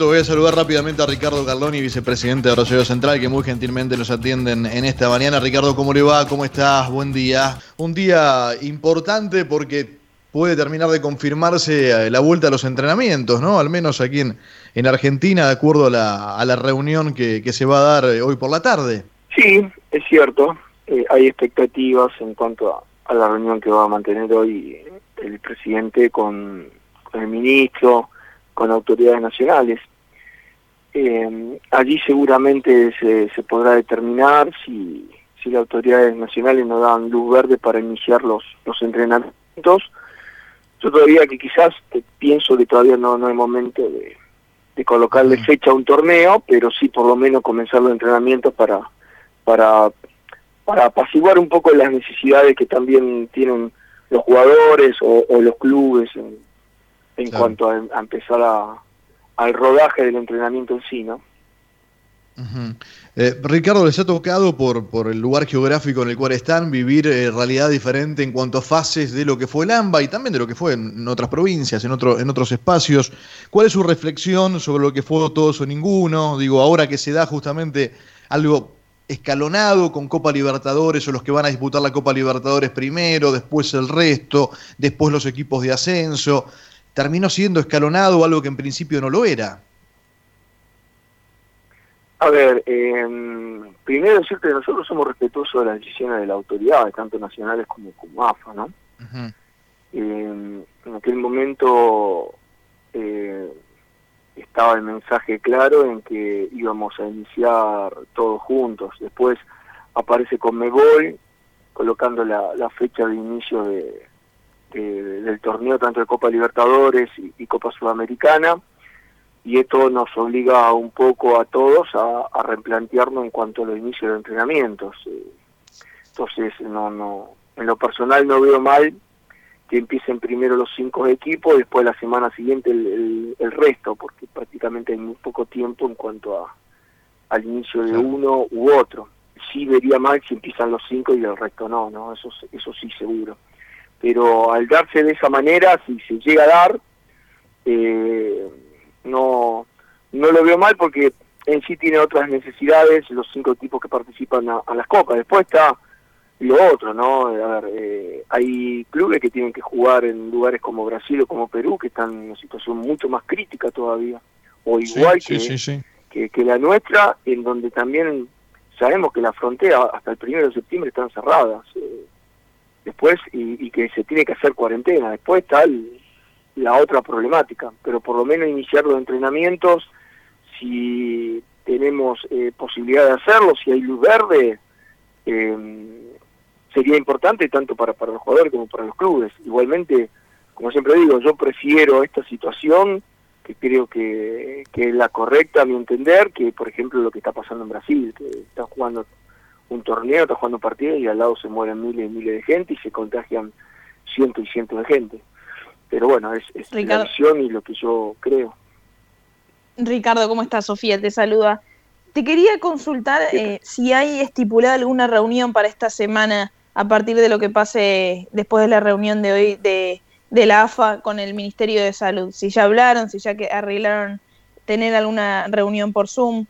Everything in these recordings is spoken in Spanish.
Voy a saludar rápidamente a Ricardo Carloni, vicepresidente de Rosario Central, que muy gentilmente nos atienden en esta mañana. Ricardo, ¿cómo le va? ¿Cómo estás? Buen día. Un día importante porque puede terminar de confirmarse eh, la vuelta a los entrenamientos, ¿no? Al menos aquí en, en Argentina, de acuerdo a la, a la reunión que, que, se va a dar eh, hoy por la tarde. Sí, es cierto. Eh, hay expectativas en cuanto a, la reunión que va a mantener hoy el presidente con el ministro con autoridades nacionales. Eh, allí seguramente se, se, podrá determinar si, si las autoridades nacionales nos dan luz verde para iniciar los, los entrenamientos. Yo todavía que quizás te, pienso que todavía no, no hay momento de, de colocarle fecha a un torneo, pero sí por lo menos comenzar los entrenamientos para, para, para apaciguar un poco las necesidades que también tienen los jugadores o, o los clubes en, en claro. cuanto a, a empezar a, al rodaje del entrenamiento en sí, ¿no? Eh, Ricardo, les ha tocado por, por el lugar geográfico en el cual están vivir eh, realidad diferente en cuanto a fases de lo que fue el AMBA y también de lo que fue en, otras provincias, en, en otros espacios. ¿Cuál es su reflexión sobre lo que fue todos o ninguno? Digo, ahora que se da justamente algo escalonado con Copa Libertadores o los que van a disputar la Copa Libertadores primero, después el resto, después los equipos de ascenso terminó siendo escalonado algo que en principio no lo era. A ver, eh, primero decirte que nosotros somos respetuosos de las decisiones de la autoridad, tanto nacionales como, como AFA, ¿no? Uh -huh. eh, en aquel momento eh, estaba el mensaje claro en que íbamos a iniciar todos juntos. Después aparece Conmebol colocando la, la fecha de inicio de, de, del torneo tanto de Copa Libertadores y, y, Copa Sudamericana y esto nos obliga un poco a todos a, a replantearnos en cuanto a los inicios de entrenamientos. Entonces no no en lo personal no veo mal que empiecen primero los cinco equipos después la semana siguiente el, el, el resto porque prácticamente hay muy poco tiempo en cuanto a al inicio de uno u otro. Sí vería mal si empiezan los cinco y el resto no no eso eso sí seguro pero al darse de esa manera, si se llega a dar, eh, no, no lo veo mal porque en sí tiene otras necesidades los cinco equipos que participan a, a las copas. Después está lo otro, ¿no? A ver, eh, hay clubes que tienen que jugar en lugares como Brasil o como Perú que están en una situación mucho más crítica todavía, o igual sí, que, sí, sí, que, que, la nuestra, en donde también sabemos que las fronteras hasta el primero de septiembre están cerradas. Eh, después y, y, que se tiene que hacer cuarentena. Después está la otra problemática, pero por lo menos iniciar los entrenamientos, si tenemos eh, posibilidad de hacerlo, si hay luz verde, eh, sería importante tanto para, para los jugadores como para los clubes. Igualmente, como siempre digo, yo prefiero esta situación que creo que, que es la correcta a mi entender, que por ejemplo lo que está pasando en Brasil, que están jugando un torneo, está jugando partidos y al lado se mueren miles y miles de gente y se contagian cientos y cientos de gente. Pero bueno, es, es la visión y lo que yo creo. Ricardo, ¿cómo estás? Sofía te saluda. Te quería consultar eh, si hay estipulada alguna reunión para esta semana a partir de lo que pase después de la reunión de hoy de, de la AFA con el Ministerio de Salud. Si ya hablaron, si ya que arreglaron tener alguna reunión por Zoom.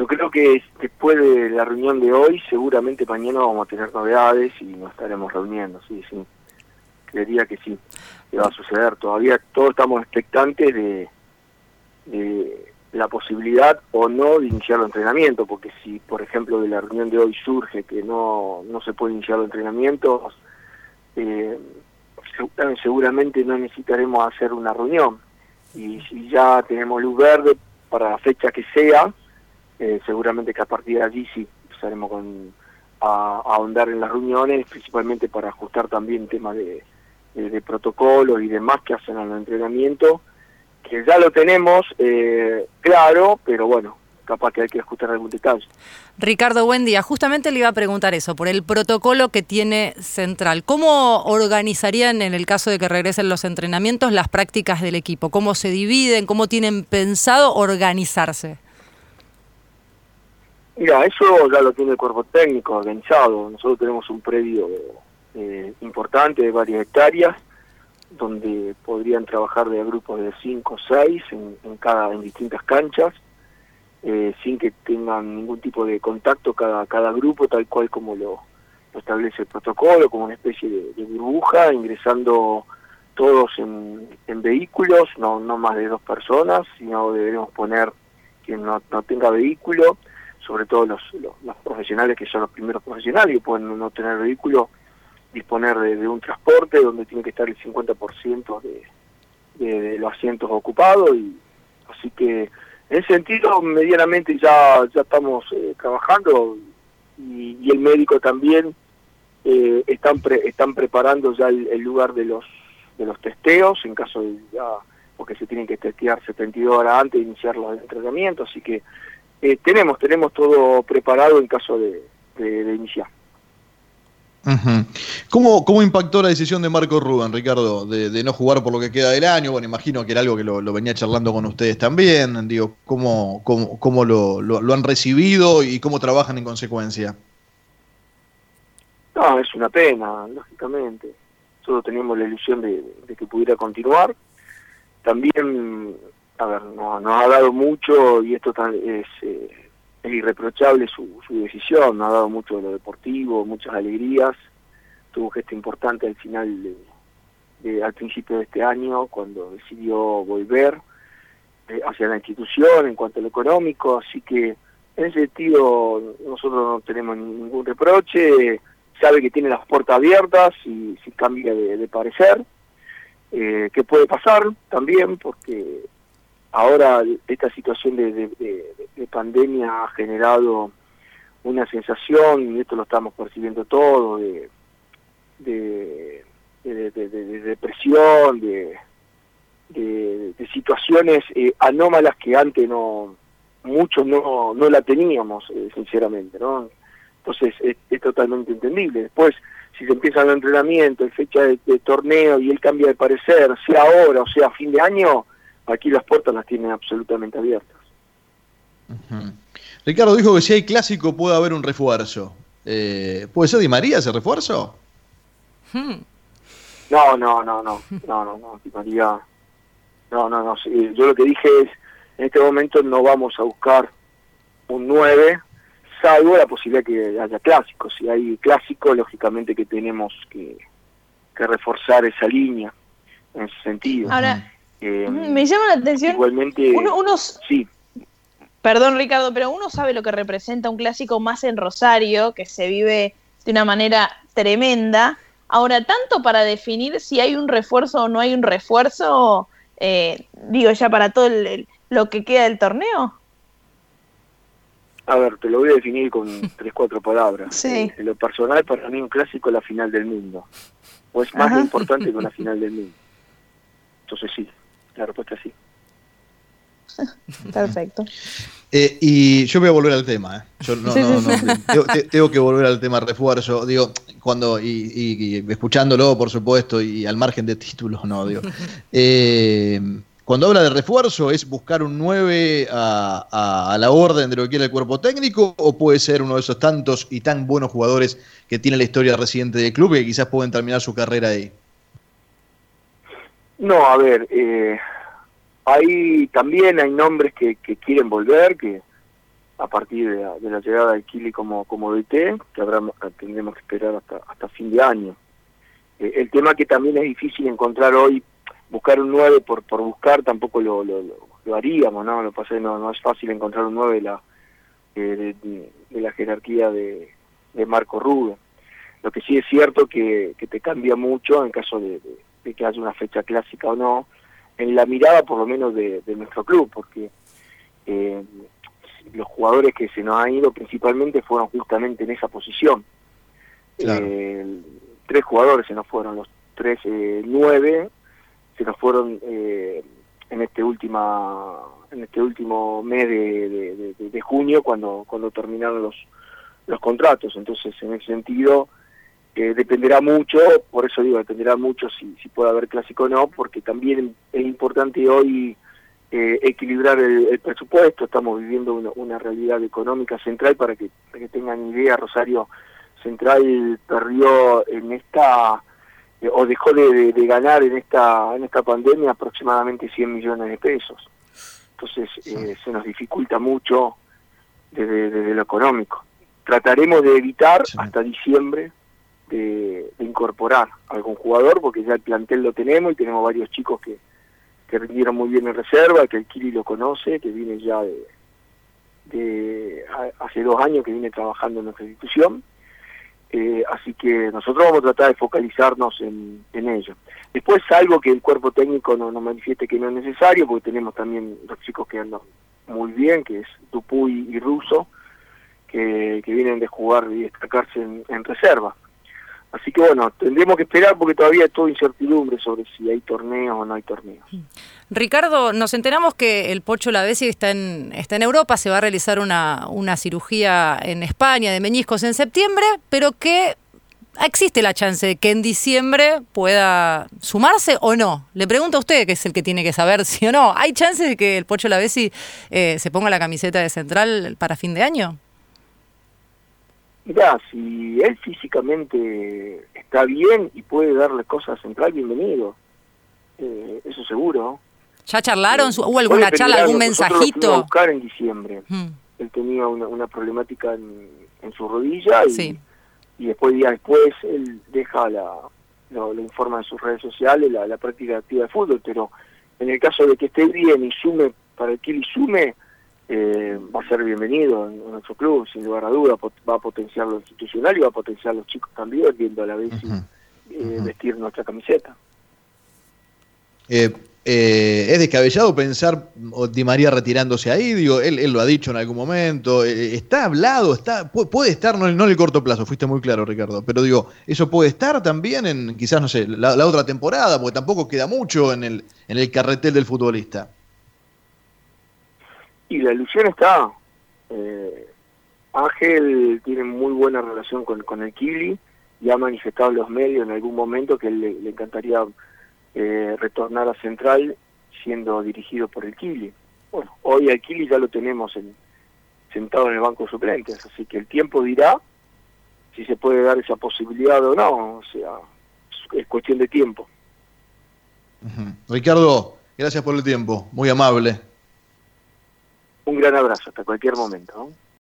Yo creo que después de la reunión de hoy, seguramente mañana vamos a tener novedades y nos estaremos reuniendo, sí, sí. Creería que sí, que va a suceder. Todavía todos estamos expectantes de, de la posibilidad o no de iniciar el entrenamiento, porque si, por ejemplo, de la reunión de hoy surge que no, no se puede iniciar los entrenamientos, eh, seguramente no necesitaremos hacer una reunión. Y si ya tenemos luz verde para la fecha que sea, eh, seguramente que a partir de allí sí empezaremos con, a, ahondar en las reuniones, principalmente para ajustar también temas de, de, de protocolos y demás que hacen al entrenamiento, que ya lo tenemos eh, claro, pero bueno, capaz que hay que ajustar algún detalle. Ricardo, buen día. Justamente le iba a preguntar eso, por el protocolo que tiene Central. ¿Cómo organizarían en el caso de que regresen los entrenamientos las prácticas del equipo? ¿Cómo se dividen? ¿Cómo tienen pensado organizarse? Mira, eso ya lo tiene el cuerpo técnico organizado. Nosotros tenemos un predio eh, importante de varias hectáreas, donde podrían trabajar de grupos de 5 o 6 en, cada, en distintas canchas, eh, sin que tengan ningún tipo de contacto cada, cada grupo, tal cual como lo, establece el protocolo, como una especie de, burbuja, ingresando todos en, vehículos, no, no más de dos personas, sino deberemos poner quien no, no tenga vehículo, sobre todo los, los, profesionales que son los primeros profesionales y pueden no tener vehículo, disponer de, un transporte donde tiene que estar el 50% de, de, los asientos ocupados y así que en ese sentido medianamente ya ya estamos eh, trabajando y, el médico también eh, están están preparando ya el, lugar de los de los testeos en caso de ya porque se tienen que testear 72 horas antes de iniciar los entrenamientos así que eh, tenemos tenemos todo preparado en caso de, de iniciar ¿Cómo, ¿Cómo, impactó la decisión de Marco Rubén, Ricardo, de, no jugar por lo que queda del año? Bueno, imagino que era algo que lo, venía charlando con ustedes también. Digo, ¿cómo, cómo, cómo lo, lo, han recibido y cómo trabajan en consecuencia? No, es una pena, lógicamente. Nosotros teníamos la ilusión de, que pudiera continuar. También, a ver, nos, ha dado mucho y esto es... Eh, es irreprochable su, su decisión, nos ha dado mucho de lo deportivo, muchas alegrías, tuvo un gesto importante al final, de, al principio de este año, cuando decidió volver eh, hacia la institución en cuanto a lo económico, así que en ese sentido nosotros no tenemos ningún reproche, sabe que tiene las puertas abiertas y si cambia de, parecer, eh, que puede pasar también, porque ahora esta situación de, pandemia ha generado una sensación, y esto lo estamos percibiendo todo, de, de, depresión, de, situaciones eh, anómalas que antes no muchos no, no la teníamos, eh, sinceramente, ¿no? Entonces es, totalmente entendible. Después, si se empieza el entrenamiento, el fecha de, torneo y él cambia de parecer, sea ahora o sea a fin de año, aquí las puertas las tienen absolutamente abiertas. Ricardo dijo que si hay clásico puede haber un refuerzo. Eh, ¿Puede ser Di María ese refuerzo? Hmm. No, no, no, no, no, no, no, Di María. No, no, no. Yo lo que dije es, en este momento no vamos a buscar un 9, salvo la posibilidad que haya clásicos. Si hay clásico, lógicamente que tenemos que, que reforzar esa línea en ese sentido. Ahora, eh, me llama la atención. Igualmente. Uno, sí. Perdón, Ricardo, pero uno sabe lo que representa un clásico más en Rosario, que se vive de una manera tremenda. Ahora, tanto para definir si hay un refuerzo o no hay un refuerzo, eh, digo ya para todo lo que queda del torneo. A ver, te lo voy a definir con tres, cuatro palabras. Sí. Eh, en lo personal, para mí un clásico es la final del mundo. O es más importante que una final del mundo. Entonces sí, la respuesta es sí. Perfecto. Eh, y yo voy a volver al tema. ¿eh? Yo no, no, no, tengo, que volver al tema refuerzo. Digo, cuando, y, escuchándolo, por supuesto, y al margen de títulos, no, digo. Eh, cuando habla de refuerzo, ¿es buscar un 9 a, a, la orden de lo que quiere el cuerpo técnico? ¿O puede ser uno de esos tantos y tan buenos jugadores que tiene la historia reciente del club y que quizás pueden terminar su carrera ahí? No, a ver, eh, Ahí también hay nombres que, quieren volver, que a partir de la, llegada de Kili como, como DT, que habrá, tendremos que esperar hasta, hasta fin de año. Eh, el tema que también es difícil encontrar hoy, buscar un 9 por, por buscar, tampoco lo, lo, lo, haríamos, ¿no? Lo pasa no, no es fácil encontrar un 9 de la, de, la jerarquía de, de Marco Rubio. Lo que sí es cierto que, que te cambia mucho en caso de que haya una fecha clásica o no, en la mirada por lo menos de, nuestro club, porque eh, los jugadores que se nos han ido principalmente fueron justamente en esa posición. Eh, tres jugadores se nos fueron, los tres eh, nueve se nos fueron en este última en este último mes de, junio cuando cuando terminaron los los contratos entonces en ese sentido dependerá mucho, por eso digo, dependerá mucho si, si puede haber clásico o no, porque también es importante hoy eh, equilibrar el, presupuesto, estamos viviendo una, realidad económica central para que, que tengan idea, Rosario Central perdió en esta o dejó de, ganar en esta en esta pandemia aproximadamente 100 millones de pesos. Entonces se nos dificulta mucho desde, lo económico. Trataremos de evitar hasta diciembre de, incorporar algún jugador, porque ya el plantel lo tenemos y tenemos varios chicos que, que rindieron muy bien en reserva, que el Kili lo conoce, que viene ya de, de hace dos años que viene trabajando en nuestra institución. Eh, así que nosotros vamos a tratar de focalizarnos en, en ello. Después algo que el cuerpo técnico no nos manifieste que no es necesario, porque tenemos también los chicos que andan muy bien, que es Dupuy y Russo, que, vienen de jugar y destacarse en, reserva. Así que bueno, tendremos que esperar porque todavía hay toda incertidumbre sobre si hay torneos o no hay torneos. Ricardo, nos enteramos que el Pocho Lavesi está en, está en Europa, se va a realizar una, una cirugía en España de meñiscos en septiembre, pero que existe la chance de que en diciembre pueda sumarse o no. Le pregunto a usted, que es el que tiene que saber si o no. ¿Hay chances de que el Pocho Lavesi eh, se ponga la camiseta de central para fin de año? Mirá, si él físicamente está bien y puede darle cosas a central, bienvenido. Eh, eso seguro. ¿Ya charlaron? ¿Hubo alguna charla, algún mensajito? Lo a buscar en diciembre. Hmm. Él tenía una, problemática en, en, su rodilla y... Sí y después días después él deja la lo, informa en sus redes sociales la, práctica activa de fútbol pero en el caso de que esté bien y sume para el que y sume eh, va a ser bienvenido en, nuestro club sin lugar a duda va a potenciar lo institucional y va a potenciar los chicos también viendo a la vez eh, vestir nuestra camiseta. Eh, eh, es descabellado pensar Di María retirándose ahí, digo, él, él lo ha dicho en algún momento, eh, está hablado, está puede estar, no, en el corto plazo, fuiste muy claro Ricardo, pero digo, eso puede estar también en quizás, no sé, la, otra temporada, porque tampoco queda mucho en el, en el carretel del futbolista. Y la ilusión está, eh, Ángel tiene muy buena relación con, con el Kili y ha manifestado en los medios en algún momento que le, le encantaría eh, retornar a Central siendo dirigido por el Kili. Bueno, hoy el Kili ya lo tenemos sentado en el banco de suplentes, así que el tiempo dirá si se puede dar esa posibilidad o no, o sea, es cuestión de tiempo. Ricardo, gracias por el tiempo, muy amable. Un gran abrazo, hasta cualquier momento.